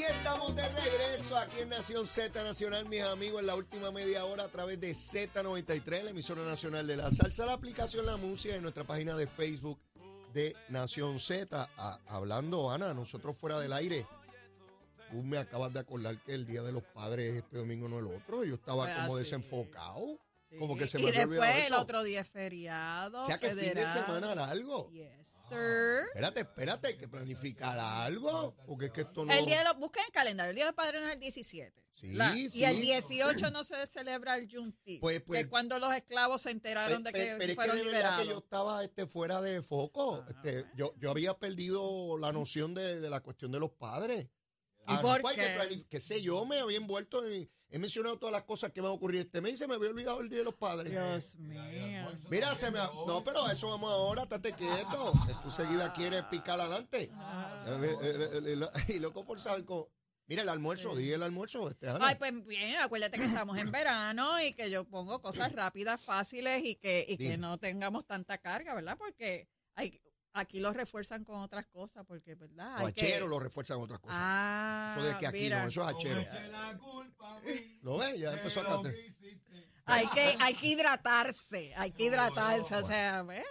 Y estamos de regreso aquí en Nación Z Nacional, mis amigos, en la última media hora a través de Z93, la emisora nacional de la salsa, la aplicación La Música y nuestra página de Facebook de Nación Z. Ah, hablando, Ana, nosotros fuera del aire, tú me acabas de acordar que el Día de los Padres este domingo no el otro. Yo estaba Pues como desenfocado. Como que se me había olvidado después el eso. otro día es feriado. O sea que fin de federal. semana largo. Yes, sir. Espérate, espérate, hay que planificar algo. Porque es que esto no. El día de los, busquen el calendario, el día del padre no es el 17. Sí, La- sí. Y el 18 no se celebra el Juneteenth, Pues- pues- que es cuando los esclavos se enteraron de Pe- que pe- pero es que fueron de verdad liberados. que yo estaba este, fuera de foco. Ah, este, yo, yo había perdido la noción de, de la cuestión de los padres. ¿Y Ah, por pues, qué? que sé yo, me había envuelto en... He mencionado todas las cosas que van a ocurrir este mes y se me había olvidado el Día de los Padres. Dios mío. Mira, se me... ha- No, pero a eso vamos ahora, estate quieto. Tú seguida quieres picar adelante. Ah. Eh, eh, eh, Y loco por saber cómo... Mira, el almuerzo, di el almuerzo, este. Ay, pues bien, acuérdate que estamos en verano y que yo pongo cosas rápidas, fáciles y que, y que no tengamos tanta carga, ¿verdad? Porque hay, aquí lo refuerzan con otras cosas, porque, ¿verdad? Los Hay que- hacheros lo refuerzan otras cosas. Ah, eso de que aquí mira. no, eso es hachero. ¿Lo ves? Ya empezó a cantar. Hay que, hay que hidratarse, hay que hidratarse, o sea, ¿ves?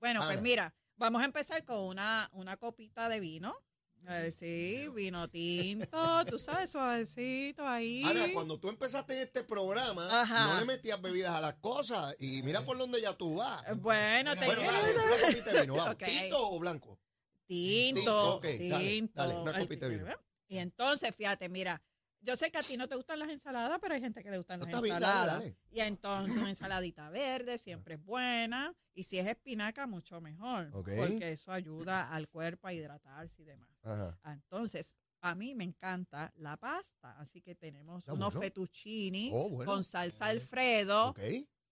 Bueno, pues mira, vamos a empezar con una, una copita de vino. A ver, sí, vino tinto, tú sabes, suavecito ahí. Ana, cuando tú empezaste en este programa, Ajá. no le metías bebidas a las cosas. Y mira por dónde ya tú vas. Eh, Bueno, te Bueno, dale, una copita de vino, vamos. Ok. ¿Tinto o blanco? Tinto, Tinto, ok, dale, tinto. dale, una copita de vino. Y entonces, fíjate, mira, yo sé que a ti no te gustan las ensaladas, pero hay gente que le gustan No, las está bien, dale, ensaladas. dale. Y entonces una ensaladita verde siempre es buena. Y si es espinaca, mucho mejor. Ok. Porque eso ayuda al cuerpo a hidratarse y demás. Ajá. Ah, Entonces, a mí me encanta la pasta. Así que tenemos Está unos bueno. fettuccini Oh, bueno. con salsa Alfredo Ok.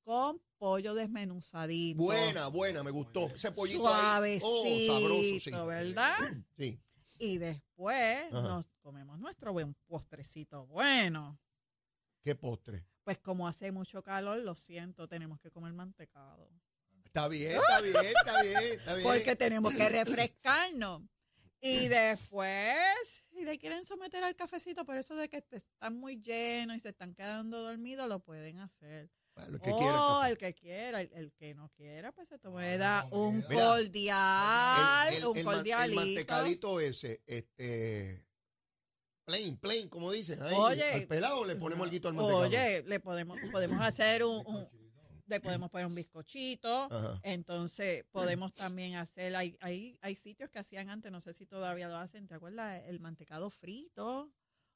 con pollo desmenuzadito. Buena, buena, me gustó. Ese pollito Suavecito, ahí. Oh, sabroso, sí. ¿verdad? Sí. Y después Ajá. nos comemos nuestro buen postrecito bueno. ¿Qué postre? Pues como hace mucho calor, lo siento, tenemos que comer mantecado. Está bien, está bien, está bien, está bien. Porque tenemos que refrescarnos. Y después, si le quieren someter al cafecito, por eso de que te están muy llenos y se están quedando dormidos, lo pueden hacer. Que oh, quiera el que quiera, el, el que no quiera, pues se te da un Mira, cordial, El- el- un el man- cordialito. El mantecadito ese, este... Plain, plain, como dicen. Ahí, Oye. al pelado le ponemos el guito al mantecado. Oye, le podemos, podemos hacer un, un- le podemos poner un bizcochito. Ajá. Entonces, podemos también hacer, hay, hay, hay sitios que hacían antes, no sé si todavía lo hacen, ¿te acuerdas? El mantecado frito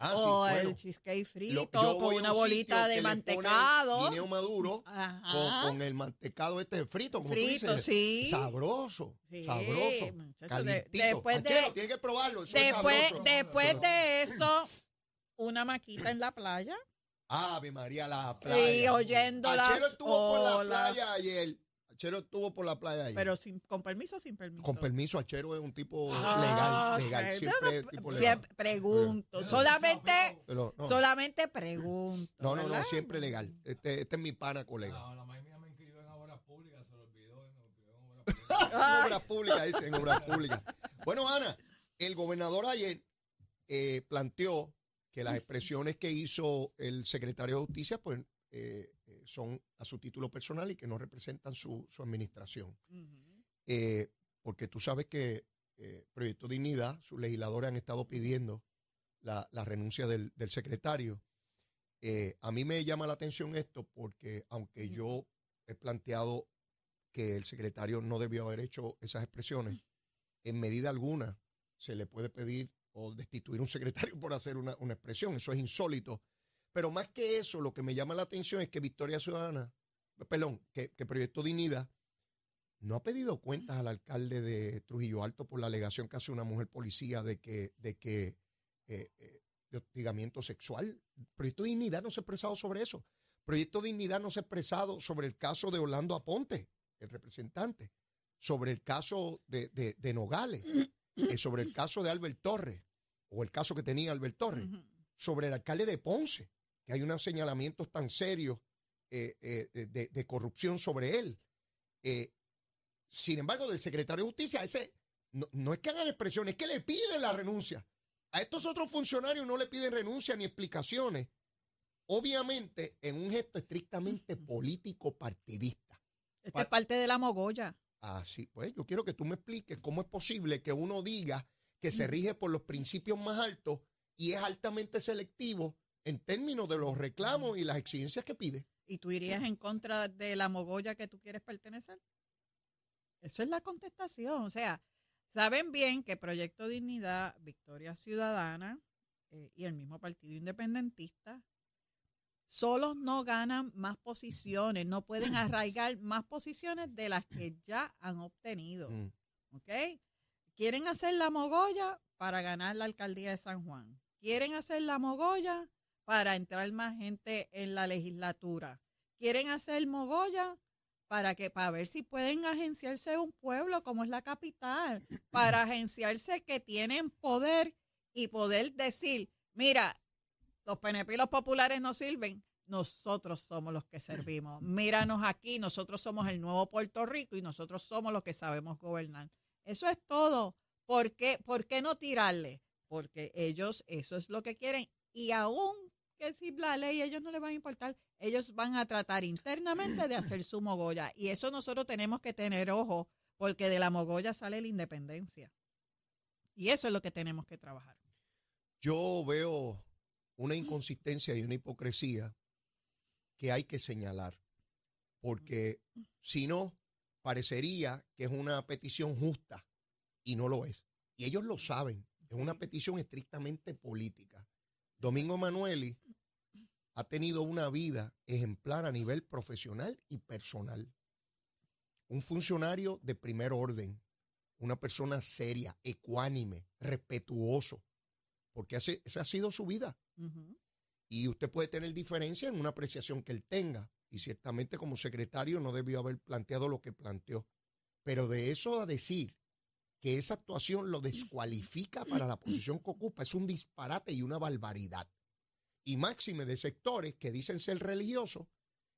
Ah, sí, o bueno. el cheesecake Lo- frito voy con una un bolita de mantecado. Guineo maduro con, con el mantecado este frito, como Frito, tú dices. sí. Sabroso, Sí, sabroso, de- después de- Achero, tiene que probarlo, eso es Después, sabroso. después de eso, una maquita en la playa Ave María, la playa. y oyendo Achero las estuvo por la olas. playa ayer. Achero estuvo por la playa ayer. Pero sin, con permiso o sin permiso. Con permiso, Achero es un tipo Ah, legal, legal. ok. Siempre No, es no, tipo legal. siempre pregunto. Solamente, Pero no, solamente pregunto. no, no, no, siempre legal. Este, este es mi pana colega. La, la maíz mía me inscribió en obras públicas, se lo olvidó. en obras públicas. En obras públicas, dice, en obras públicas. Bueno, Ana, el gobernador ayer eh, planteó que las expresiones que hizo el secretario de Justicia, pues, eh, son a su título personal y que no representan su, su administración. Eh, porque tú sabes que eh, Proyecto Dignidad, sus legisladores han estado pidiendo la, la renuncia del, del secretario. Eh, a mí me llama la atención esto porque aunque yo he planteado que el secretario no debió haber hecho esas expresiones, en medida alguna se le puede pedir o destituir un secretario por hacer una, una expresión. Eso es insólito. Pero más que eso, lo que me llama la atención es que Victoria Ciudadana, perdón, que, que Proyecto Dignidad no ha pedido cuentas al alcalde de Trujillo Alto por la alegación que hace una mujer policía de que, de que eh, eh, de hostigamiento sexual. Proyecto Dignidad no se ha expresado sobre eso. Proyecto Dignidad no se ha expresado sobre el caso de Orlando Aponte, el representante, sobre el caso de, de- de Nogales, eh, sobre el caso de Albert Torres, o el caso que tenía Albert Torres, sobre el alcalde de Ponce, que hay unos señalamientos tan serios eh, eh, de, de corrupción sobre él. Eh, sin embargo, del secretario de Justicia, ese no, no es que hagan expresiones, es que le piden la renuncia A estos otros funcionarios no le piden renuncia ni explicaciones. Obviamente, en un gesto estrictamente político partidista. Esto es parte de la mogolla. Así, pues yo quiero que tú me expliques cómo es posible que uno diga que se rige por los principios más altos y es altamente selectivo en términos de los reclamos y las exigencias que pide. ¿Y tú irías en contra de la mogolla que tú quieres pertenecer? Esa es la contestación. O sea, saben bien que Proyecto Dignidad, Victoria Ciudadana eh, y el mismo Partido Independentista solos no ganan más posiciones, no pueden arraigar más posiciones de las que ya han obtenido. Mm. ¿Ok? Quieren hacer la mogolla para ganar la alcaldía de San Juan. Quieren hacer la mogolla para entrar más gente en la legislatura. Quieren hacer mogolla para que para ver si pueden agenciarse un pueblo como es la capital, para agenciarse que tienen poder y poder decir, mira, los PNP y los populares no sirven, nosotros somos los que servimos. Míranos aquí, nosotros somos el nuevo Puerto Rico y nosotros somos los que sabemos gobernar. Eso es todo. ¿Por qué, ¿Por qué no tirarle? Porque ellos eso es lo que quieren y aún que si la ley ellos no les va a importar, ellos van a tratar internamente de hacer su mogolla y eso nosotros tenemos que tener ojo porque de la mogolla sale la independencia. Y eso es lo que tenemos que trabajar. Yo veo una inconsistencia y una hipocresía que hay que señalar, porque si no, parecería que es una petición justa y no lo es. Y ellos lo saben, es una petición estrictamente política. Domingo Manueli ha tenido una vida ejemplar a nivel profesional y personal. Un funcionario de primer orden, una persona seria, ecuánime, respetuoso, porque ese- esa ha sido su vida. Y usted puede tener diferencia en una apreciación que él tenga. Y ciertamente como secretario no debió haber planteado lo que planteó. Pero de eso a decir que esa actuación lo descualifica para la posición que ocupa es un disparate y una barbaridad. Y máxime de sectores que dicen ser religiosos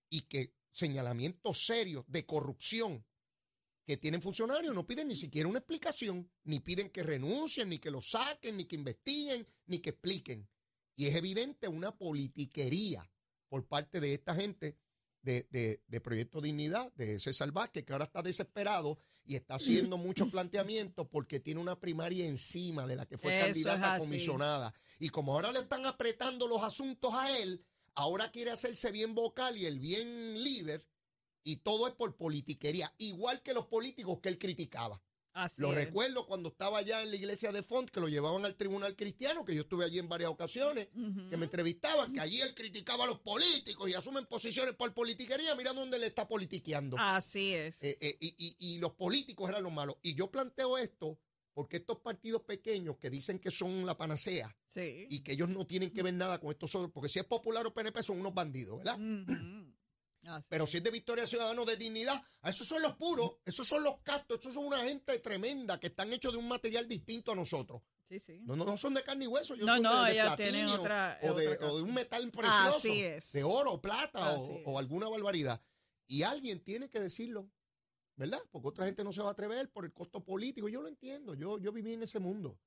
y que señalamientos serios de corrupción que tienen funcionarios no piden ni siquiera una explicación, ni piden que renuncien, ni que lo saquen, ni que investiguen, ni que expliquen. Y es evidente una politiquería por parte de esta gente de, de- de Proyecto Dignidad, de César Vázquez, que ahora está desesperado y está haciendo muchos planteamientos porque tiene una primaria encima de la que fue Eso candidata comisionada. Y como ahora le están apretando los asuntos a él, ahora quiere hacerse bien vocal y el bien líder, y todo es por politiquería, igual que los políticos que él criticaba. Así Lo es. recuerdo cuando estaba allá en la iglesia de Font, que lo llevaban al tribunal cristiano, que yo estuve allí en varias ocasiones, que me entrevistaban, que allí él criticaba a los políticos y asumen posiciones por politiquería, mira dónde le está politiqueando. Así es. Eh, eh, y, y- y los políticos eran los malos. Y yo planteo esto porque estos partidos pequeños que dicen que son la panacea sí. y que ellos no tienen que ver nada con estos otros, porque si es popular o PNP son unos bandidos, ¿verdad? Pero si es de Victoria Ciudadano de dignidad, esos son los puros, esos son los castos, esos son una gente tremenda que están hechos de un material distinto a nosotros. Sí, sí. No, no, no son de carne y hueso, ellos No, son no, de, de ellos tienen otra- o, de, otra o de un metal precioso, Así es. de oro, plata o, Así o alguna barbaridad. Y alguien tiene que decirlo, ¿verdad? Porque otra gente no se va a atrever por el costo político. Yo lo entiendo, yo, yo viví en ese mundo.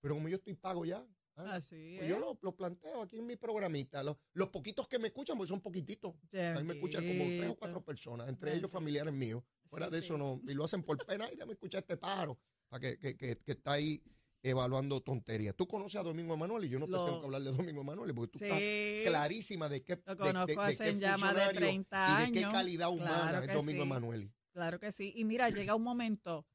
Pero como yo estoy pago ya, Así pues es. yo lo, lo planteo aquí en mi programita. Los, los poquitos que me escuchan, pues son poquititos. A mí me escuchan como tres o cuatro personas, entre ellos familiares míos. Fuera Sí, de sí. eso no, y lo hacen por pena, y déjame escuchar este pájaro, para que, que, que, que está ahí evaluando tonterías. Tú conoces a Domingo Emanuel y yo no te tengo que hablar de Domingo Emanuel porque tú Sí. estás clarísima de qué, Lo de- de- conozco de, hace qué ya más de funcionario 30 y de qué calidad humana Claro es Domingo sí. Emanuel. Claro que sí. Y mira, llega un momento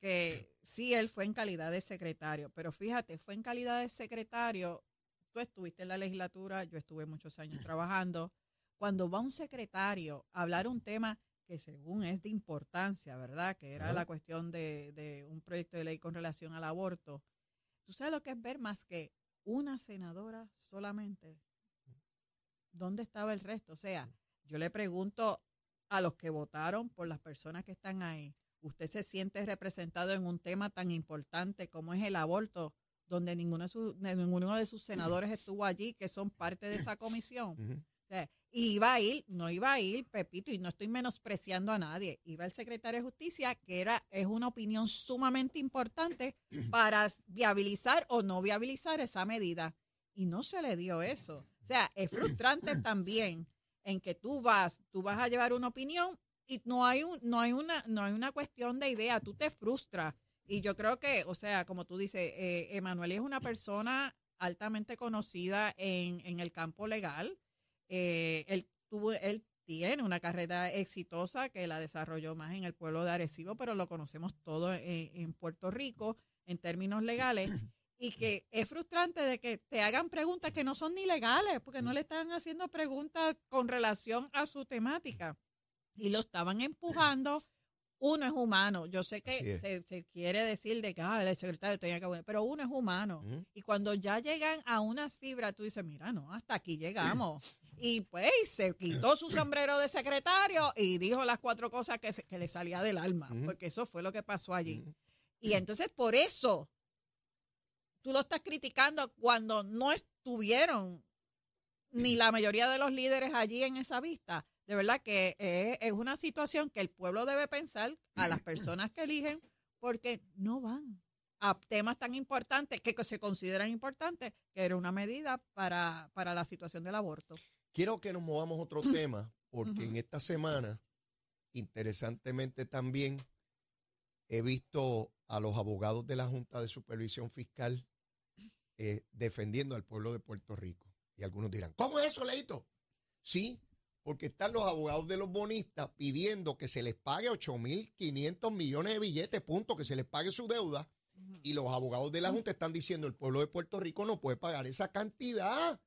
que sí, él fue en calidad de secretario, pero fíjate, fue en calidad de secretario. Tú estuviste en la legislatura, yo estuve muchos años trabajando. Cuando va un secretario a hablar un tema que según es de importancia, ¿verdad? Que era la cuestión de, de un proyecto de ley con relación al aborto. ¿Tú sabes lo que es ver más que una senadora solamente? ¿Dónde estaba el resto? O sea, yo le pregunto a los que votaron por las personas que están ahí, ¿usted se siente representado en un tema tan importante como es el aborto, donde ninguno de, sus- ninguno de sus senadores estuvo allí, que son parte de esa comisión? O sea, iba a ir, no iba a ir, Pepito, y no estoy menospreciando a nadie, iba el secretario de Justicia, que era, es una opinión sumamente importante para viabilizar o no viabilizar esa medida. Y no se le dio eso. O sea, es frustrante también en que tú vas, tú vas a llevar una opinión y no hay un, no hay una, no hay una cuestión de idea, tú te frustras. Y yo creo que, o sea, como tú dices, eh, Emanuel es una persona altamente conocida en, en el campo legal. Eh, él tuvo, él tiene una carrera exitosa que la desarrolló más en el pueblo de Arecibo, pero lo conocemos todo en, en Puerto Rico en términos legales. Y que es frustrante de que te hagan preguntas que no son ni legales, porque no le están haciendo preguntas con relación a su temática. Y lo estaban empujando uno es humano. Yo sé que se, se, quiere decir de que ah, el secretario tenía que pero uno es humano. Y cuando ya llegan a unas fibras, tú dices, mira, no, hasta aquí llegamos. y pues se quitó su sombrero de secretario y dijo las cuatro cosas que, que le salía del alma, porque eso fue lo que pasó allí. Y entonces por eso tú lo estás criticando cuando no estuvieron ni la mayoría de los líderes allí en esa vista de verdad que es, una situación que el pueblo debe pensar a las personas que eligen porque no van a temas tan importantes que se consideran importantes, que era una medida para, para la situación del aborto. Quiero que nos movamos a otro tema, porque en esta semana, interesantemente también, he visto a los abogados de la Junta de Supervisión Fiscal eh, defendiendo al pueblo de Puerto Rico. Y algunos dirán, ¿cómo es eso, Leito? Sí, porque están los abogados de los bonistas pidiendo que se les pague 8.500 millones de billetes, punto, que se les pague su deuda. Y los abogados de la Junta están diciendo el pueblo de Puerto Rico no puede pagar esa cantidad.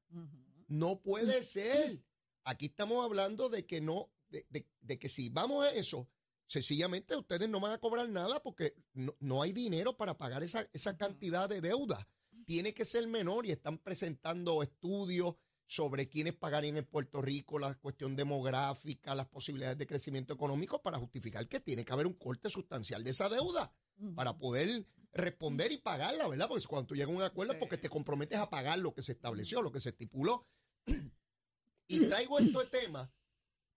No puede ser. Aquí estamos hablando de que no, de, que si vamos a eso, sencillamente ustedes no van a cobrar nada porque no, hay dinero para pagar esa, esa cantidad de deuda. Tiene que ser menor y están presentando estudios sobre quiénes pagarían en Puerto Rico, la cuestión demográfica, las posibilidades de crecimiento económico para justificar que tiene que haber un corte sustancial de esa deuda para poder responder y pagarla, ¿verdad? Porque cuando tú llegas a un acuerdo, porque te comprometes a pagar lo que se estableció, lo que se estipuló. y traigo este tema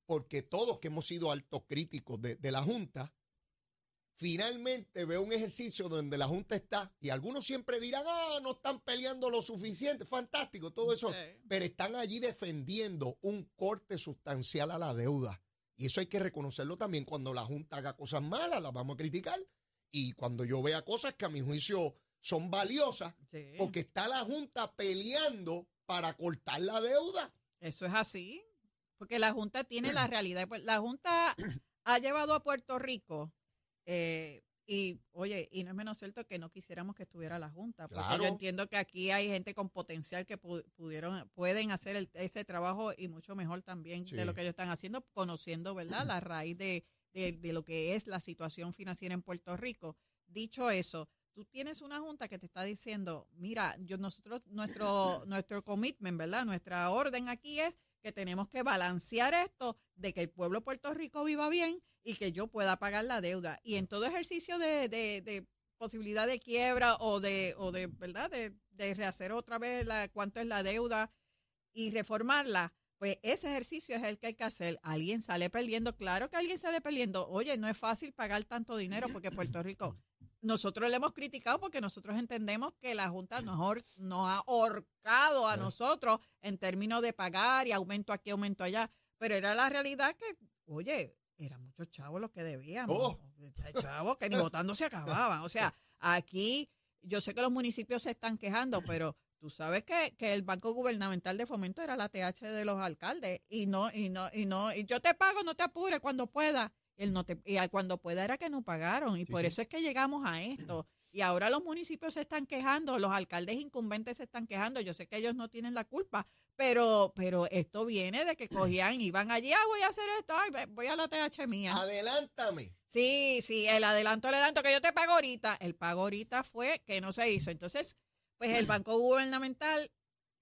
porque todos que hemos sido altos críticos de, de la Junta, finalmente veo un ejercicio donde la Junta está, y algunos siempre dirán, ah, no están peleando lo suficiente, fantástico, todo eso, pero están allí defendiendo un corte sustancial a la deuda. Y eso hay que reconocerlo también cuando la Junta haga cosas malas, las vamos a criticar. Y cuando yo vea cosas que a mi juicio son valiosas, porque está la Junta peleando para cortar la deuda. Eso es así, porque la Junta tiene la realidad. Pues, la Junta ha llevado a Puerto Rico eh, y oye, y no es menos cierto que no quisiéramos que estuviera la Junta, porque yo entiendo que aquí hay gente con potencial que pudieron, pueden hacer ese trabajo y mucho mejor también de lo que ellos están haciendo, conociendo, ¿verdad?, la raíz de, de, lo que es la situación financiera en Puerto Rico. Dicho eso, tú tienes una junta que te está diciendo, mira, yo nosotros nuestro nuestro commitment, ¿verdad? Nuestra orden aquí es que tenemos que balancear esto de que el pueblo de Puerto Rico viva bien y que yo pueda pagar la deuda. Y en todo ejercicio de, de, posibilidad de quiebra o de, o de ¿verdad? De, rehacer otra vez la, cuánto es la deuda y reformarla, pues ese ejercicio es el que hay que hacer. Alguien sale perdiendo, claro que alguien sale perdiendo. Oye, no es fácil pagar tanto dinero porque Puerto Rico, nosotros le hemos criticado porque nosotros entendemos que la Junta nos, nos ha ahorcado a nosotros en términos de pagar y aumento aquí, aumento allá. Pero era la realidad que, oye, eran muchos chavos los que debíamos. Oh. Chavos que ni votando se acababan. O sea, aquí yo sé que los municipios se están quejando, pero tú sabes que, que, el Banco Gubernamental de Fomento era la TH de los alcaldes y no, y no, y no, y yo te pago, no te apures cuando pueda. Él no te, y cuando pueda era que no pagaron y por eso es que llegamos a esto. Y ahora los municipios se están quejando, los alcaldes incumbentes se están quejando. Yo sé que ellos no tienen la culpa, pero, pero esto viene de que cogían, iban allí, ah, voy a hacer esto, voy a la TH mía. Adelántame. Sí, sí, el adelanto, el adelanto que yo te pago ahorita. El pago ahorita fue que no se hizo. Entonces, pues el Banco Gubernamental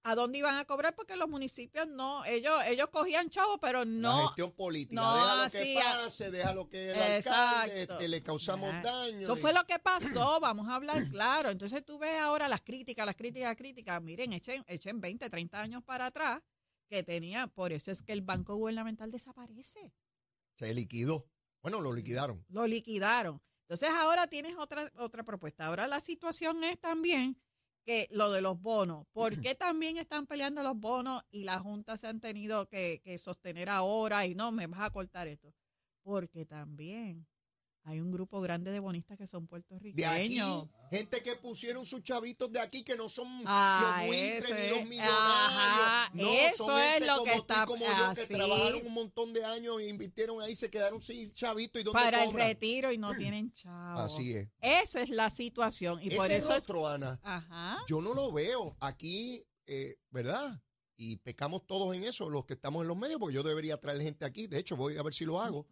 a dónde iban a cobrar porque los municipios no, ellos ellos cogían chavos, pero no. La gestión política, deja lo que pase, deja lo que el alcalde, este, le causamos daño. Eso fue lo que pasó, vamos a hablar claro. Entonces tú ves ahora las críticas, las críticas, las críticas. Miren, echen, echen 20, 30 años para atrás que tenía, por eso es que el banco gubernamental desaparece. Se liquidó. Bueno, lo liquidaron. Lo liquidaron. Entonces ahora tienes otra, otra propuesta. Ahora la situación es también que lo de los bonos. ¿Por qué también están peleando los bonos y la Junta se han tenido que, que sostener ahora y no, me vas a cortar esto? Porque también hay un grupo grande de bonistas que son De aquí, puertorriqueños. gente que pusieron sus chavitos de aquí que no son Ah, los buitres eso ni es. los millonarios. Ajá, no, eso son es lo como que está como yo que así. trabajaron un montón de años e invirtieron ahí, se quedaron sin chavito y dónde Para el retiro y no tienen chavos. Así es. Esa es la situación. Y por Ese eso es. rostro, Ana, Ajá. yo no lo veo aquí, eh, ¿verdad? Y pecamos todos en eso, los que estamos en los medios, porque yo debería traer gente aquí. De hecho, voy a ver si lo hago.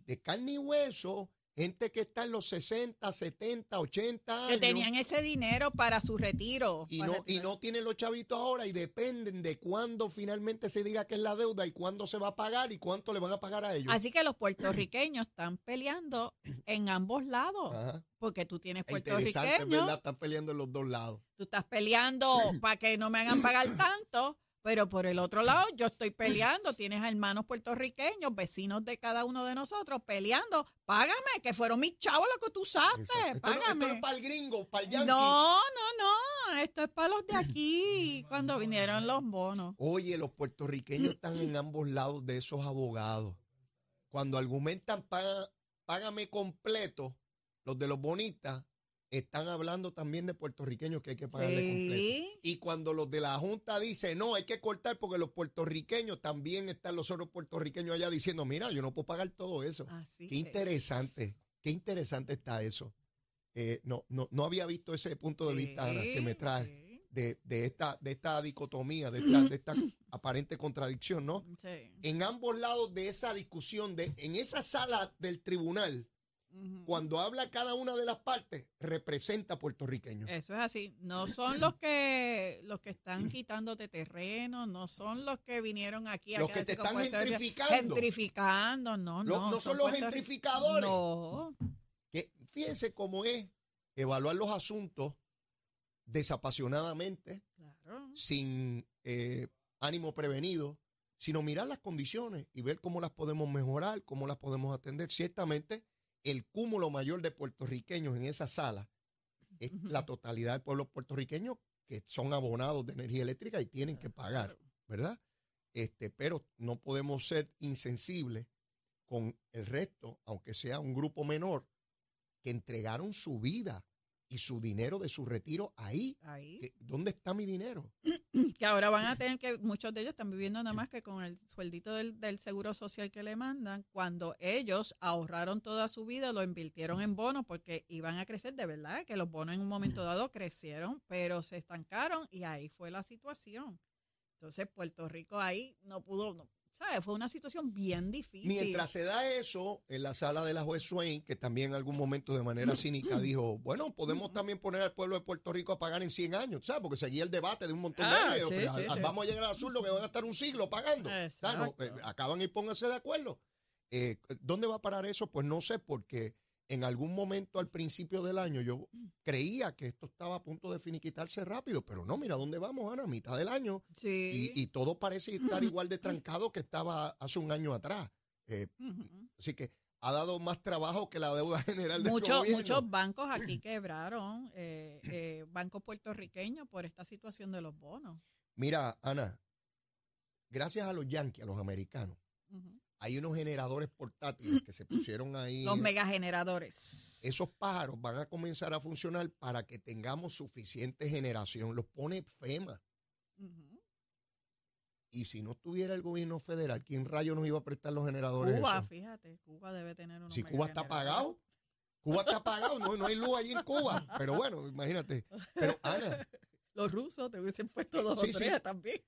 De carne y hueso, gente que está en los 60, 70, 80 Que años. tenían ese dinero para su retiro. y no, y no tienen los chavitos ahora y dependen de cuándo finalmente se diga que es la deuda y cuándo se va a pagar y cuánto le van a pagar a ellos. Así que los puertorriqueños están peleando en ambos lados. Ajá. Porque tú tienes Es Interesante, puertorriqueños, ¿verdad? Están peleando en los dos lados. tú estás peleando para que no me hagan pagar tanto, pero por el otro lado yo estoy peleando. Tienes hermanos puertorriqueños, vecinos de cada uno de nosotros, peleando. Págame, que fueron mis chavos los que tú usaste. Exacto. Esto, no, esto Págame. es para el gringo, para el yankee. No, no, no. Esto es para los de aquí, cuando vinieron los bonos. Oye, los puertorriqueños están en ambos lados de esos abogados. Cuando argumentan págame completo, los de los bonistas están hablando también de puertorriqueños que hay que pagarle completo. Sí. Y cuando los de la Junta dicen, no, hay que cortar porque los puertorriqueños, también están los otros puertorriqueños allá diciendo, mira, yo no puedo pagar todo eso. Así Qué es. interesante, qué interesante está eso. Eh, no, no, no había visto ese punto de vista, Ana, que me trae de, de esta, de esta dicotomía, de esta, de esta aparente contradicción, ¿no? sí. En ambos lados de esa discusión, de, en esa sala del tribunal, Cuando habla cada una de las partes, representa puertorriqueños. Eso es así. No son los que los que están quitándote terreno, no son los que vinieron aquí a Los que te están gentrificando. Gentrificando, no, no. no son los gentrificadores. No. Que fíjense cómo es evaluar los asuntos desapasionadamente, Claro. sin eh, ánimo prevenido, sino mirar las condiciones y ver cómo las podemos mejorar, cómo las podemos atender. Ciertamente, el cúmulo mayor de puertorriqueños en esa sala es la totalidad del pueblo puertorriqueño que son abonados de energía eléctrica y tienen que pagar, ¿verdad? Este, pero no podemos ser insensibles con el resto, aunque sea un grupo menor, que entregaron su vida y su dinero de su retiro ahí. Ahí. ¿Qué- ¿Dónde está mi dinero? Que ahora van a tener que, muchos de ellos están viviendo nada más que con el sueldito del, del seguro social que le mandan, cuando ellos ahorraron toda su vida, lo invirtieron en bonos porque iban a crecer, de verdad, que los bonos en un momento dado crecieron, pero se estancaron y ahí fue la situación. Entonces Puerto Rico ahí no pudo, no, ¿sabes? Fue una situación bien difícil. Mientras se da eso en la sala de la juez Swain, que también en algún momento de manera cínica dijo, bueno, podemos también poner al pueblo de Puerto Rico a pagar en 100 años, ¿sabes? Porque seguía el debate de un montón de Ah, años. y yo, sí, pero sí, a- sí. Vamos a llegar al azul, lo que van a estar un siglo pagando. Eh, acaban y pónganse de acuerdo. Eh, ¿Dónde va a parar eso? Pues no sé, porque en algún momento al principio del año yo creía que esto estaba a punto de finiquitarse rápido, pero no, mira dónde vamos, Ana, a mitad del año. Sí. Y, y todo parece estar igual de trancado que estaba hace un año atrás. Eh, así que ha dado más trabajo que la deuda general del Muchos, gobierno. muchos bancos aquí quebraron, eh, eh, bancos puertorriqueños, por esta situación de los bonos. Mira, Ana, gracias a los yanquis, a los americanos. Hay unos generadores portátiles que se pusieron ahí. Los megageneradores. Esos pájaros van a comenzar a funcionar para que tengamos suficiente generación. Los pone FEMA. Y si no estuviera el gobierno federal, ¿quién rayo nos iba a prestar los generadores? Cuba, esos? fíjate, Cuba debe tener unos Si Cuba está apagado. Cuba está apagado, no, no hay luz allí en Cuba. Pero bueno, imagínate. Pero Ana, Los rusos te hubiesen puesto dos Sí, o sí. tres también.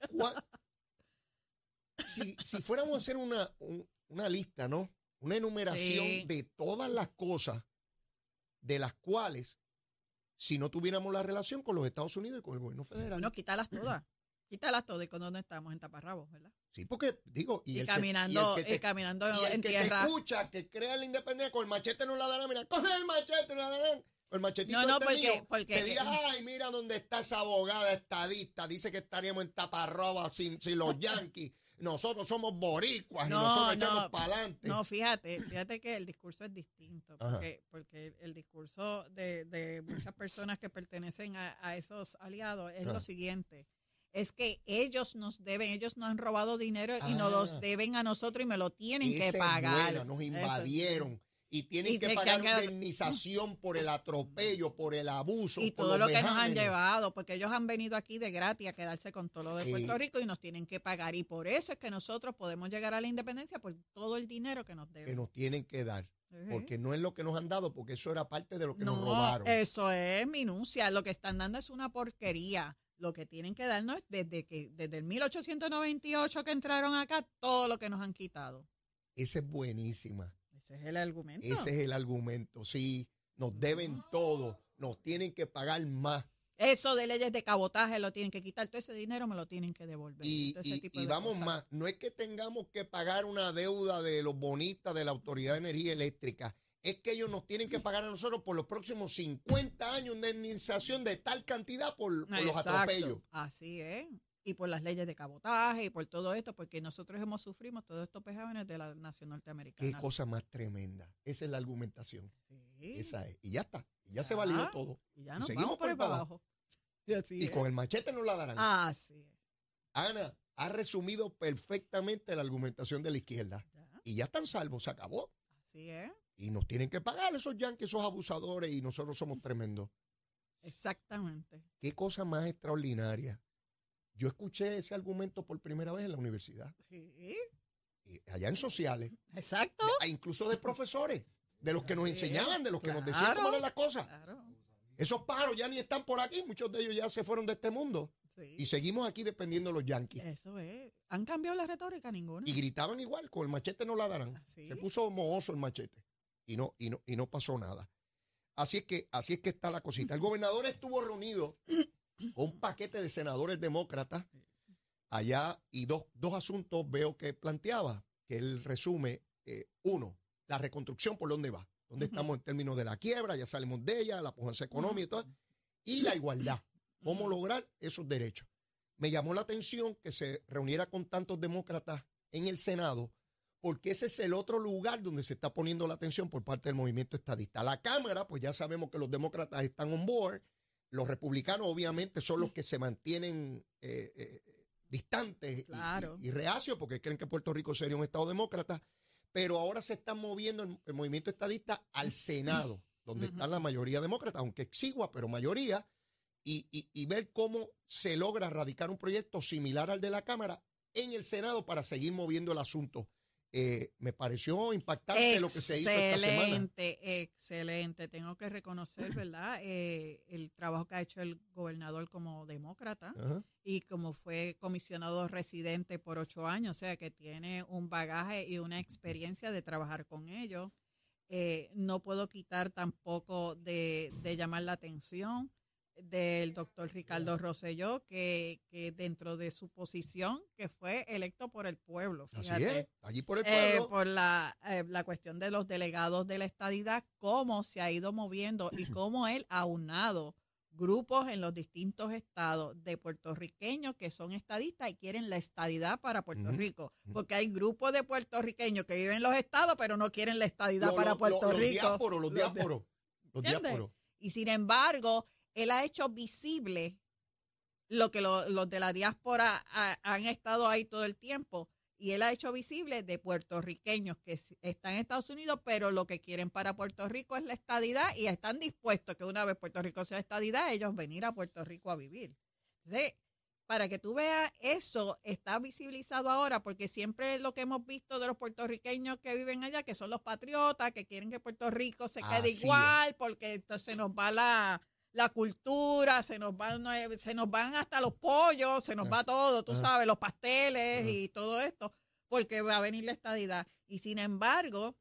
¿Cuá- si, si fuéramos a hacer una, un- una lista, ¿no? Una enumeración Sí. de todas las cosas de las cuales, si no tuviéramos la relación con los Estados Unidos y con el gobierno federal. No, quítalas todas. Quítalas todas. ¿Y con dónde estamos? En taparrabos, ¿verdad? Sí, porque digo, y, Y, el que- caminando, y el que y te- caminando y el en que te tierra. escucha, que crea la independencia con el machete no la dará, mira, coge el machete, no la darán. El machetito No, no, este porque- mío, porque- te diga, ay, mira dónde está esa abogada estadista, dice que estaríamos en taparroba sin, sin los yanquis. Nosotros somos boricuas y No, nosotros no, echamos para adelante. No, fíjate, fíjate que el discurso es distinto, Ajá. porque, porque el discurso de, de muchas personas que pertenecen a, a esos aliados es Ajá. lo siguiente. Es que ellos nos deben, ellos nos han robado dinero y Ah. nos los deben a nosotros y me lo tienen que pagar. nos Eso sí. Y tienen Y que pagar indemnización por el atropello, por el abuso, Y por todo lo que nos han llevado, porque ellos han venido aquí de gratis a quedarse con todo lo de. Puerto Rico y nos tienen que pagar. Y por eso es que nosotros podemos llegar a la independencia por todo el dinero que nos deben. que nos tienen que dar. Porque no es lo que nos han dado, porque eso era parte de lo que nos No, robaron. eso es minucia. Lo que están dando es una porquería. Lo que tienen que darnos es desde que desde el 1898 que entraron acá, todo lo que nos han quitado. Esa es buenísima. Ese es el argumento. Ese es el argumento. Sí, nos deben todo, nos tienen que pagar más. Eso de leyes de cabotaje lo tienen que quitar. Todo ese dinero me lo tienen que devolver. Y, Todo ese y- tipo y de vamos cosas. más, no es que tengamos que pagar una deuda de los bonistas de la Autoridad de Energía Eléctrica, es que ellos nos tienen que pagar a nosotros por los próximos 50 años de indemnización de tal cantidad por, por los atropellos. Así es. Y por las leyes de cabotaje y por todo esto, porque nosotros hemos sufrido todos estos pejámenes de la nación norteamericana. Qué cosa más tremenda. Esa es la argumentación. Sí. Esa es. Y ya está. Y ya se validó todo. Y ya y nos seguimos vamos por ahí para abajo. Y Y con el machete nos la darán. Así es. Ana ha resumido perfectamente la argumentación de la izquierda. Ya, Y ya están salvos, se acabó. Así es. Y nos tienen que pagar esos yanquis, esos abusadores, y nosotros somos tremendos. Exactamente. Qué cosa más extraordinaria. Yo escuché ese argumento por primera vez en la universidad, Sí. allá en sociales, Exacto. e incluso de profesores, de los que nos Sí, enseñaban, de los que nos decían cómo eran las cosas. Claro. Esos pájaros ya ni están por aquí, muchos de ellos ya se fueron de este mundo. Sí. Y seguimos aquí dependiendo de los yanquis. Eso es. ¿Han cambiado la retórica? Ninguna. Y gritaban igual, con el machete no la darán. Así. Se puso mohoso el machete y no, y no, y no pasó nada. Así es que, así es que está la cosita. El gobernador estuvo reunido con un paquete de senadores demócratas allá y dos, dos asuntos veo que planteaba, que él resume. eh, uno, la reconstrucción por dónde va, dónde estamos en términos de la quiebra, ya salimos de ella, la pujanza económica y todo, y la igualdad, cómo lograr esos derechos. Me llamó la atención que se reuniera con tantos demócratas en el Senado, porque ese es el otro lugar donde se está poniendo la atención por parte del movimiento estadista. La Cámara, pues ya sabemos que los demócratas están on board, los republicanos obviamente son los que se mantienen eh, eh, distantes y- Claro. y, y reacios porque creen que Puerto Rico sería un estado demócrata, pero ahora se está moviendo el, el movimiento estadista al Senado, donde Ujú. están la mayoría demócrata, aunque exigua, pero mayoría, y, y- y ver cómo se logra radicar un proyecto similar al de la Cámara en el Senado para seguir moviendo el asunto. Eh, me pareció impactante lo que se hizo esta semana. Excelente, excelente. Tengo que reconocer, ¿verdad? Eh, el trabajo que ha hecho el gobernador como demócrata y como fue comisionado residente por ocho años, o sea que tiene un bagaje y una experiencia de trabajar con ellos. Eh, no puedo quitar tampoco de, de llamar la atención del doctor Ricardo Rosselló, que, que dentro de su posición, que fue electo por el pueblo. Así es, allí por el Eh, pueblo. por la, eh, la cuestión de los delegados de la estadidad, cómo se ha ido moviendo y cómo él ha unado grupos en los distintos estados de puertorriqueños que son estadistas y quieren la estadidad para Puerto Rico. Porque hay grupos de puertorriqueños que viven en los estados, pero no quieren la estadidad Lo- para lo- Puerto lo- los Rico. diásporos, los diásporos. Los diásporos. Y sin embargo, él ha hecho visible lo que lo- los de la diáspora ha- han estado ahí todo el tiempo. Y él ha hecho visible de puertorriqueños que están en Estados Unidos, pero lo que quieren para Puerto Rico es la estadidad y están dispuestos que una vez Puerto Rico sea estadidad, ellos venir a Puerto Rico a vivir. Entonces, para que tú veas eso, está visibilizado ahora, porque siempre lo que hemos visto de los puertorriqueños que viven allá, que son los patriotas, que quieren que Puerto Rico se quede Así es. igual, porque entonces nos va la, la cultura, se nos van, se nos van hasta los pollos, se nos Ah. va todo, tú Ajá. sabes, los pasteles y todo esto, porque va a venir la estadidad. Y sin embargo,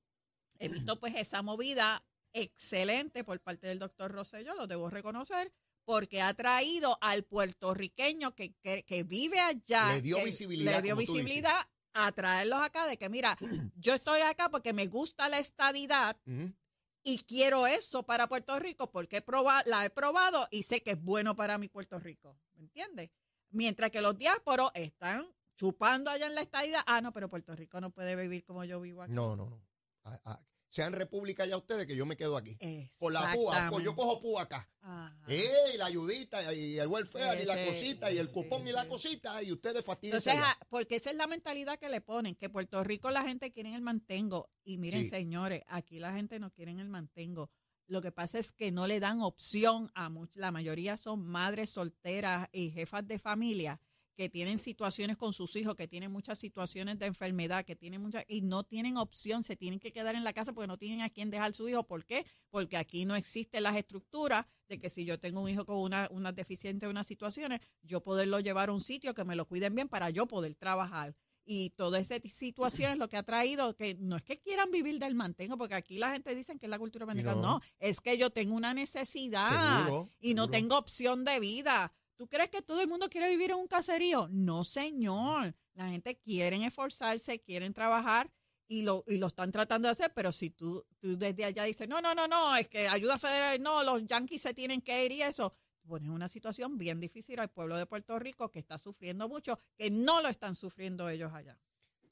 he visto pues esa movida excelente por parte del doctor Rosselló, lo debo reconocer, porque ha traído al puertorriqueño que, que, que vive allá. Le dio que visibilidad, Le dio visibilidad a traerlos acá de que, mira, yo estoy acá porque me gusta la estadidad Ujú. Y quiero eso para Puerto Rico porque he proba- la he probado y sé que es bueno para mi Puerto Rico. ¿Me entiendes? Mientras que los diásporos están chupando allá en la estadía. Ah, no, pero Puerto Rico no puede vivir como yo vivo aquí. No, no, no. Sean república ya ustedes que yo me quedo aquí. Por la púa, pues yo cojo púa acá. Eh, y la ayudita, y el welfare, y la Sí, cosita, y el sí, cupón, y la cosita, y ustedes fastidiense Entonces, allá. ah, porque esa es la mentalidad que le ponen, que Puerto Rico la gente quiere el mantengo. Y miren, señores, aquí la gente no quiere el mantengo. Lo que pasa es que no le dan opción a much- la mayoría son madres solteras y jefas de familia que tienen situaciones con sus hijos, que tienen muchas situaciones de enfermedad, que tienen muchas y no tienen opción, se tienen que quedar en la casa porque no tienen a quién dejar su hijo. ¿Por qué? Porque aquí no existen las estructuras de que si yo tengo un hijo con una, una deficiente, unas situaciones, yo poderlo llevar a un sitio que me lo cuiden bien para yo poder trabajar. Y toda esa situación es lo que ha traído que no es que quieran vivir del mantengo, porque aquí la gente dice que es la cultura americana. no. No. es que yo tengo una necesidad Seguro, y no tengo opción de vida. ¿Tú crees que todo el mundo quiere vivir en un caserío? No, señor. La gente quiere esforzarse, quieren trabajar y lo, y lo están tratando de hacer, pero si tú, tú desde allá dices, no, no, no, no, es que ayuda federal, no, los yanquis se tienen que ir y eso, pones una situación bien difícil al pueblo de Puerto Rico que está sufriendo mucho, que no lo están sufriendo ellos allá.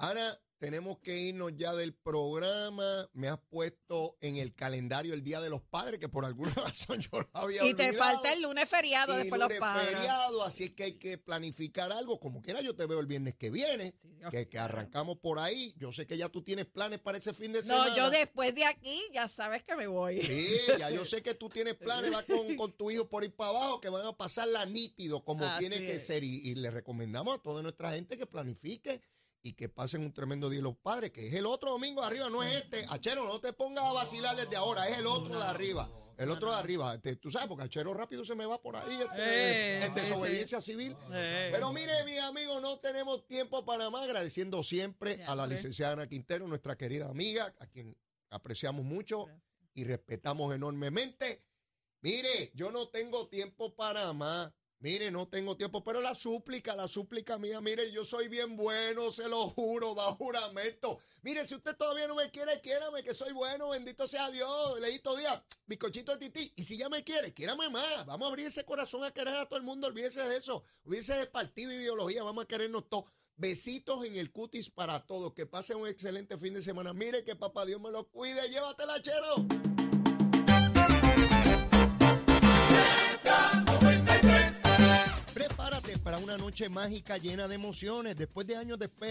Ana, tenemos que irnos ya del programa. Me has puesto en el calendario el Día de los Padres, que por alguna razón yo lo había Y te falta el lunes feriado Y después los lunes padres. feriado, así es que hay que planificar algo. Como quiera, yo te veo el viernes que viene, Sí, Dios que, que arrancamos por ahí. Yo sé que ya tú tienes planes para ese fin de No, semana. yo después de aquí ya sabes que me voy. Sí, ya yo sé que tú tienes planes, vas con, con tu hijo por ir para abajo, que van a pasarla nítido como Así tiene que es. ser. Y, y le recomendamos a toda nuestra gente que planifique y que pasen un tremendo día los padres, que es el otro domingo de arriba, no es este. Achero, no te pongas a vacilar desde ahora, es el otro de arriba. El otro de arriba, Este, tú sabes, porque Achero rápido se me va por ahí, este, Eh, es sí, desobediencia civil. Eh. Pero mire, mis amigos, no tenemos tiempo para más, agradeciendo siempre a la licenciada Ana Quintero, nuestra querida amiga, a quien apreciamos mucho y respetamos enormemente. Mire, yo no tengo tiempo para más. Mire, no tengo tiempo, pero la súplica, la súplica mía, mire, yo soy bien bueno, se lo juro, da juramento. Mire, si usted todavía no me quiere, quiérame, que soy bueno, bendito sea Dios. Leíto día, bizcochito de tití. Y si ya me quiere, quiérame más. Vamos a abrir ese corazón a querer a todo el mundo, olvídese de eso. Olvídese de partido ideología, vamos a querernos todos. Besitos en el cutis para todos. Que pasen un excelente fin de semana. Mire que papá Dios me lo cuide. Llévatela, chero. Una noche mágica llena de emociones. Después de años de espera.